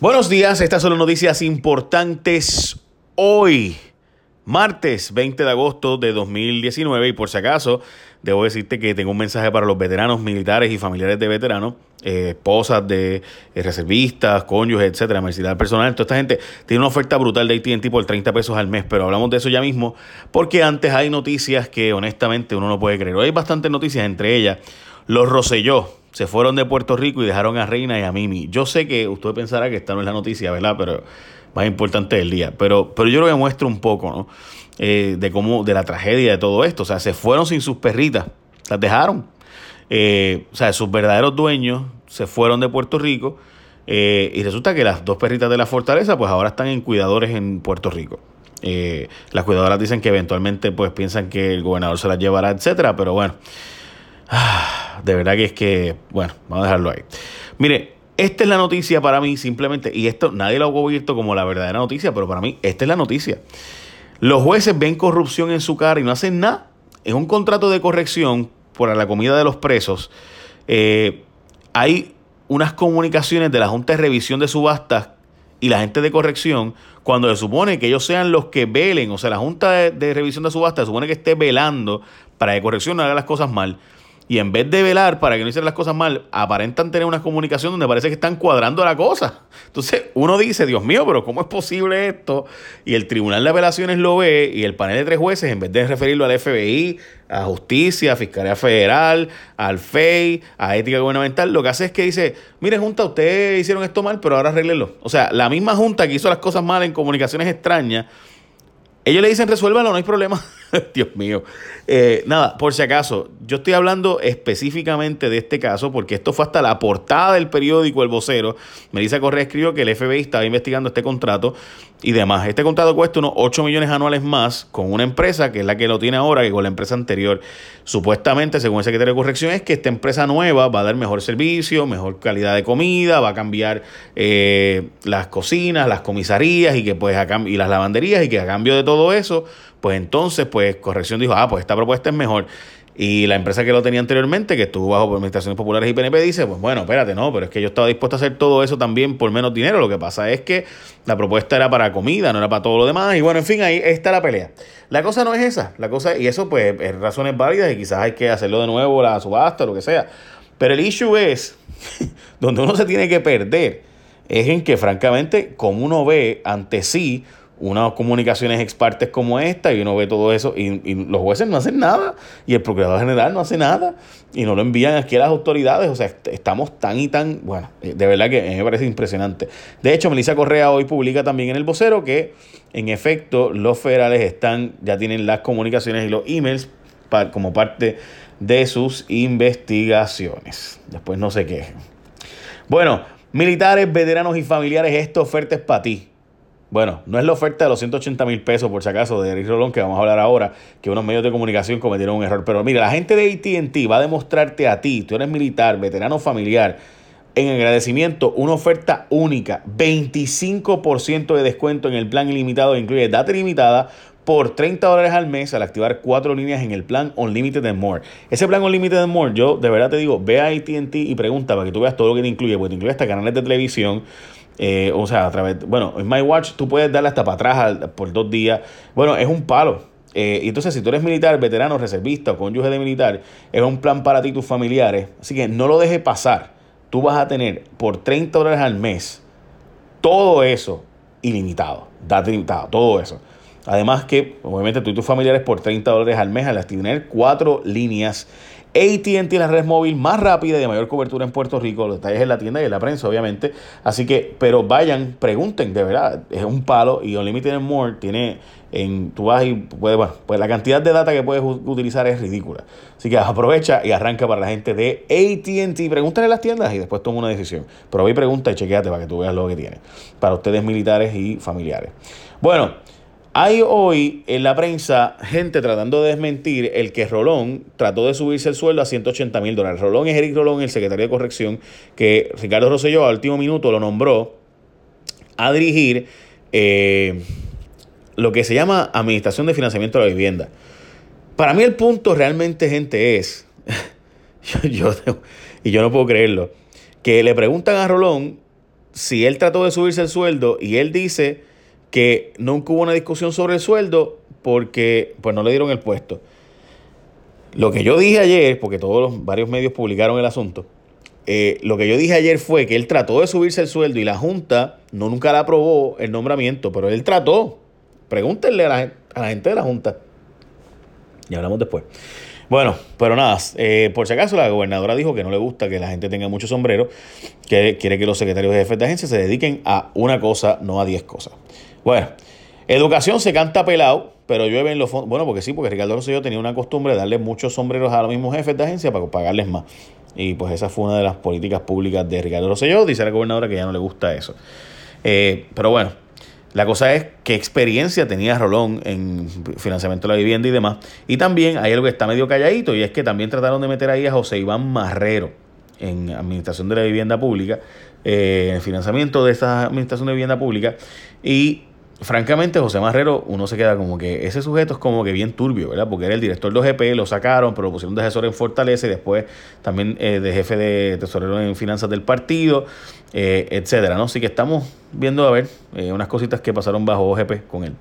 Buenos días, estas son las noticias importantes hoy, martes 20 de agosto de 2019 y por si acaso debo decirte que tengo un mensaje para los veteranos militares y familiares de veteranos, eh, esposas de eh, reservistas, cónyuges, etcétera, universidad personal, toda esta gente tiene una oferta brutal de AT&T por 30 pesos al mes, pero hablamos de eso ya mismo porque antes hay noticias que honestamente uno no puede creer. Hay bastantes noticias, entre ellas los Roselló se fueron de Puerto Rico y dejaron a Reina y a Mimi. Yo sé que usted pensará que esta no es la noticia, ¿verdad? Pero más importante del día. Pero, pero yo lo que muestro un poco, ¿no? Eh, de cómo, de la tragedia de todo esto. O sea, se fueron sin sus perritas, las dejaron. Eh, o sea, sus verdaderos dueños se fueron de Puerto Rico. Eh, y resulta que las dos perritas de la fortaleza, pues ahora están en cuidadores en Puerto Rico. las cuidadoras dicen que eventualmente, pues piensan que el gobernador se las llevará, etcétera. Pero bueno. Ah, de verdad que es que, bueno, vamos a dejarlo ahí. Mire, esta es la noticia para mí simplemente, y esto nadie lo ha cubierto como la verdadera noticia, pero para mí esta es la noticia. Los jueces ven corrupción en su cara y no hacen nada. Es un contrato de corrección por la comida de los presos. Eh, hay unas comunicaciones de la Junta de Revisión de Subastas y la gente de corrección cuando se supone que ellos sean los que velen, o sea, la Junta de, Revisión de Subastas se supone que esté velando para que corrección no haga las cosas mal y en vez de velar para que no hicieran las cosas mal, aparentan tener una comunicación donde parece que están cuadrando la cosa. Entonces uno dice, Dios mío, pero ¿cómo es posible esto? Y el Tribunal de Apelaciones lo ve y el panel de tres jueces, en vez de referirlo al FBI, a Justicia, a Fiscalía Federal, al FEI, a Ética Gubernamental, lo que hace es que dice, mire Junta, ustedes hicieron esto mal, pero ahora arreglenlo. O sea, la misma Junta que hizo las cosas mal en comunicaciones extrañas, ellos le dicen resuélvalo, no hay problema. Dios mío. Eh, nada, por si acaso, yo estoy hablando específicamente de este caso porque esto fue hasta la portada del periódico El Vocero. Melissa Correa escribió que el FBI estaba investigando este contrato y demás. Este contrato cuesta unos 8 millones anuales más con una empresa que es la que lo tiene ahora que con la empresa anterior. Supuestamente, según el secretario de Corrección, es que esta empresa nueva va a dar mejor servicio, mejor calidad de comida, va a cambiar eh, las cocinas, las comisarías y que pues y las lavanderías y que a cambio de todo eso pues entonces, pues Corrección dijo, ah, pues esta propuesta es mejor. Y la empresa que lo tenía anteriormente, que estuvo bajo administraciones populares y PNP, dice, pues bueno, espérate, no, pero es que yo estaba dispuesto a hacer todo eso también por menos dinero. Lo que pasa es que la propuesta era para comida, no era para todo lo demás. Y bueno, en fin, ahí está la pelea. La cosa no es esa, la cosa, y eso pues es razones válidas y quizás hay que hacerlo de nuevo, la subasta, lo que sea. Pero el issue es, donde uno se tiene que perder, es en que francamente, como uno ve ante sí unas comunicaciones expartes como esta y uno ve todo eso y, los jueces no hacen nada y el procurador general no hace nada y no lo envían aquí a las autoridades. O sea, estamos tan y tan, bueno, eh, de verdad que me parece impresionante. De hecho, Melissa Correa hoy publica también en el vocero que en efecto los federales están, ya tienen las comunicaciones y los emails como parte de sus investigaciones. Después no se quejen. Bueno, militares, veteranos y familiares, esta oferta es para ti. Bueno, no es la oferta de los 180 mil pesos, por si acaso, de Eric Rolón, que vamos a hablar ahora, que unos medios de comunicación cometieron un error. Pero mira, la gente de ATT va a demostrarte a ti, tú eres militar, veterano familiar, en agradecimiento, una oferta única, 25% de descuento en el plan ilimitado, incluye data ilimitada, por 30 dólares al mes al activar cuatro líneas en el plan Unlimited and More. Ese plan Unlimited and More, yo de verdad te digo, ve a ATT y pregunta para que tú veas todo lo que te incluye, porque te incluye hasta canales de televisión, eh, o sea, a través, bueno, en My Watch tú puedes darle hasta para atrás por dos días. Bueno, es un palo. Eh, entonces, si tú eres militar, veterano, reservista o cónyuge de militar, es un plan para ti y tus familiares. Así que no lo dejes pasar. Tú vas a tener por 30 dólares al mes todo eso ilimitado, data ilimitado, todo eso. Además que, obviamente, tú y tus familiares por 30 dólares al mes al tener cuatro líneas ATT la red móvil más rápida y de mayor cobertura en Puerto Rico. Los detalles en la tienda y en la prensa, obviamente. Así que, pero vayan, pregunten, de verdad. Es un palo y Unlimited More tiene en tú vas y puedes, bueno, pues la cantidad de data que puedes utilizar es ridícula. Así que aprovecha y arranca para la gente de ATT. Pregúntale en las tiendas y después toma una decisión. Pero hoy pregunta y chequeate para que tú veas lo que tiene. Para ustedes militares y familiares. Bueno. Hay hoy en la prensa gente tratando de desmentir el que Rolón trató de subirse el sueldo a 180 mil dólares. Rolón es Eric Rolón, el secretario de corrección, que Ricardo Rosselló al último minuto lo nombró a dirigir eh, lo que se llama Administración de Financiamiento de la Vivienda. Para mí el punto realmente, gente, es, yo, y yo no puedo creerlo, que le preguntan a Rolón si él trató de subirse el sueldo y él dice que nunca hubo una discusión sobre el sueldo porque pues no le dieron el puesto. Lo que yo dije ayer, porque todos los varios medios publicaron el asunto, eh, lo que yo dije ayer fue que él trató de subirse el sueldo y la Junta no nunca le aprobó el nombramiento, pero él trató. Pregúntenle a la, a la gente de la Junta. Y hablamos después. Bueno, pero nada, eh, por si acaso la gobernadora dijo que no le gusta que la gente tenga mucho sombrero, que quiere que los secretarios de jefes de agencia se dediquen a una cosa, no a diez cosas. Bueno, educación se canta pelado, pero llueve en los fondos. Bueno, porque sí, porque Ricardo Rosselló tenía una costumbre de darle muchos sombreros a los mismos jefes de agencia para pagarles más. Y pues esa fue una de las políticas públicas de Ricardo Rosselló. Dice la gobernadora que ya no le gusta eso. Eh, pero bueno, la cosa es qué experiencia tenía Rolón en financiamiento de la vivienda y demás. Y también hay algo que está medio calladito y es que también trataron de meter ahí a José Iván Marrero en administración de la vivienda pública, eh, en financiamiento de esa administración de vivienda pública. Y francamente, José Marrero, uno se queda como que ese sujeto es como que bien turbio, ¿verdad? Porque era el director de OGP, lo sacaron, pero lo pusieron de asesor en Fortaleza y después también eh, de jefe de tesorero en finanzas del partido, eh, etcétera, ¿no? Así que estamos viendo, a ver, eh, unas cositas que pasaron bajo OGP con él.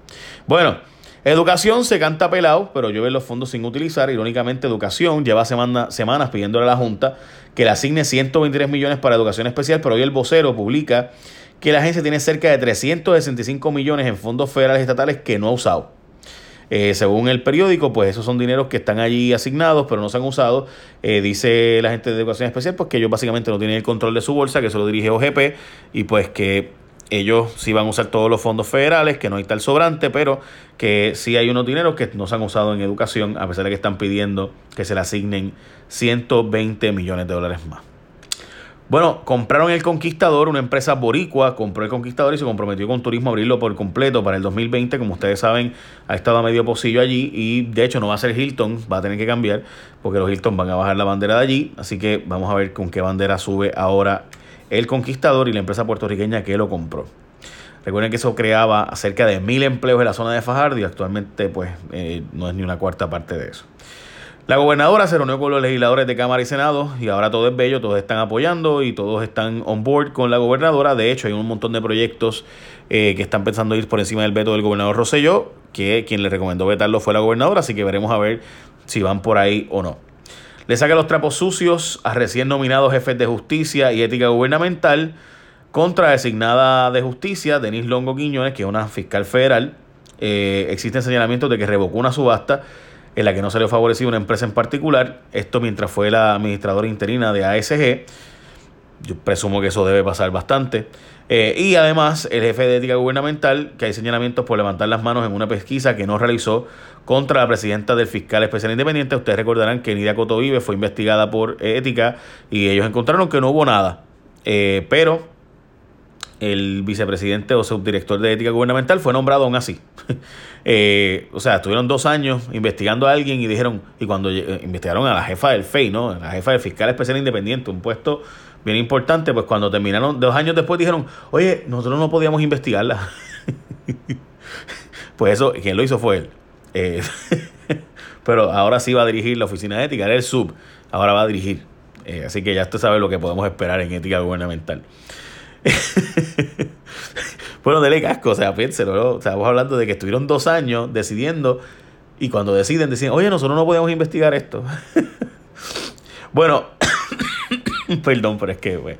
Bueno. Educación se canta pelado, pero veo los fondos sin utilizar. Irónicamente, Educación lleva semanas pidiéndole a la Junta que le asigne 123 millones para educación especial, pero hoy el vocero publica que la agencia tiene cerca de 365 millones en fondos federales y estatales que no ha usado. Eh, según el periódico, pues esos son dineros que están allí asignados, pero no se han usado. Eh, dice la gente de educación especial, pues que ellos básicamente no tienen el control de su bolsa, que se lo dirige OGP, y pues que ellos sí van a usar todos los fondos federales, que no hay tal sobrante, pero que sí hay unos dineros que no se han usado en educación, a pesar de que están pidiendo que se le asignen 120 millones de dólares más. Bueno, compraron el Conquistador, una empresa boricua, compró el Conquistador y se comprometió con Turismo a abrirlo por completo para el 2020. Como ustedes saben, ha estado a medio pocillo allí y de hecho no va a ser Hilton, va a tener que cambiar porque los Hilton van a bajar la bandera de allí. Así que vamos a ver con qué bandera sube ahora el Conquistador y la empresa puertorriqueña que lo compró. Recuerden que eso creaba cerca de mil empleos en la zona de Fajardo y actualmente pues eh, no es ni una cuarta parte de eso. La gobernadora se reunió con los legisladores de Cámara y Senado y ahora todo es bello, todos están apoyando y todos están on board con la gobernadora. De hecho, hay un montón de proyectos eh, que están pensando ir por encima del veto del gobernador Rosselló, que quien le recomendó vetarlo fue la gobernadora, así que veremos a ver si van por ahí o no. Le saca los trapos sucios a recién nominados jefes de justicia y ética gubernamental contra designada de justicia, Denise Longo Quiñones, que es una fiscal federal. Eh, existen señalamientos de que revocó una subasta en la que no salió favorecida una empresa en particular. Esto mientras fue la administradora interina de ASG. Yo presumo que eso debe pasar bastante. Eh, y además, el jefe de ética gubernamental, que hay señalamientos por levantar las manos en una pesquisa que no realizó contra la presidenta del fiscal especial independiente. Ustedes recordarán que Nidia Cotovive fue investigada por ética y ellos encontraron que no hubo nada. Eh, pero el vicepresidente o subdirector de ética gubernamental fue nombrado aún así. Eh, o sea, estuvieron dos años investigando a alguien y dijeron, y cuando eh, investigaron a la jefa del FEI, ¿no? La jefa del fiscal especial independiente, un puesto bien importante, pues cuando terminaron, dos años después dijeron, oye, nosotros no podíamos investigarla. pues eso, quien lo hizo fue él. Eh, pero ahora sí va a dirigir la oficina de ética, era el sub, ahora va a dirigir. así que ya usted sabe lo que podemos esperar en ética gubernamental. bueno, dele casco, o sea, piénselo, ¿no? O sea, estamos hablando de que estuvieron dos años decidiendo y cuando deciden, deciden, oye, nosotros no podemos investigar esto. bueno, perdón, pero es que, güey.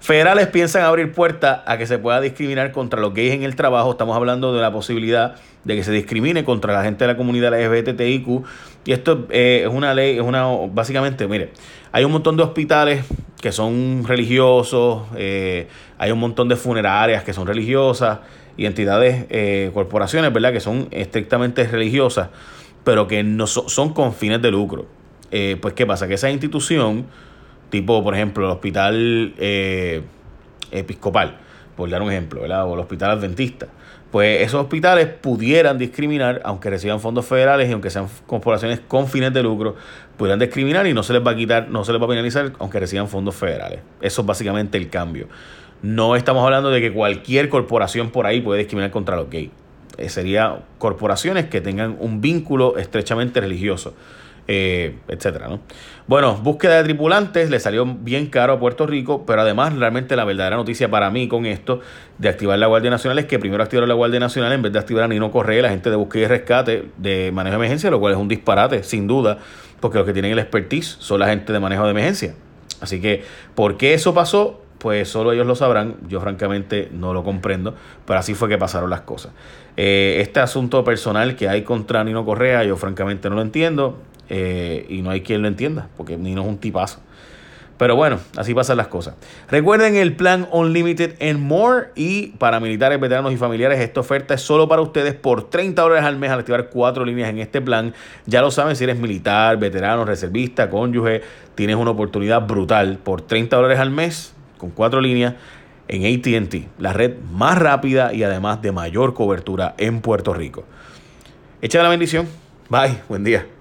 Federales piensan abrir puertas a que se pueda discriminar contra los gays en el trabajo. Estamos hablando de la posibilidad de que se discrimine contra la gente de la comunidad LGBTIQ. Y esto eh, es una ley, es una, básicamente, mire, hay un montón de hospitales que son religiosos, eh, hay un montón de funerarias que son religiosas y entidades, eh, corporaciones, ¿verdad?, que son estrictamente religiosas, pero que no son con fines de lucro. Eh, pues, ¿qué pasa? Que esa institución, tipo, por ejemplo, el hospital episcopal, por dar un ejemplo, ¿verdad?, o el hospital adventista, pues esos hospitales pudieran discriminar, aunque reciban fondos federales y aunque sean corporaciones con fines de lucro, pudieran discriminar y no se les va a quitar, no se les va a penalizar, aunque reciban fondos federales. Eso es básicamente el cambio. No estamos hablando de que cualquier corporación por ahí puede discriminar contra los gays. Eh, sería corporaciones que tengan un vínculo estrechamente religioso. eh, etcétera, ¿no? Bueno, búsqueda de tripulantes le salió bien caro a Puerto Rico, pero además realmente la verdadera noticia para mí con esto de activar la Guardia Nacional es que primero activaron la Guardia Nacional en vez de activar a Nino Correa, la gente de búsqueda y rescate de manejo de emergencia, lo cual es un disparate, sin duda, porque los que tienen el expertise son la gente de manejo de emergencia. Así que, ¿por qué eso pasó? Pues solo ellos lo sabrán. Yo francamente no lo comprendo, pero así fue que pasaron las cosas. Eh, este asunto personal que hay contra Nino Correa, yo francamente no lo entiendo. Eh, y no hay quien lo entienda, porque Nino es un tipazo. Pero bueno, así pasan las cosas. Recuerden el plan Unlimited and More y para militares, veteranos y familiares, esta oferta es solo para ustedes por 30 dólares al mes al activar cuatro líneas en este plan. Ya lo saben, si eres militar, veterano, reservista, cónyuge, tienes una oportunidad brutal por 30 dólares al mes con cuatro líneas en ATT, la red más rápida y además de mayor cobertura en Puerto Rico. Echa la bendición. Bye, buen día.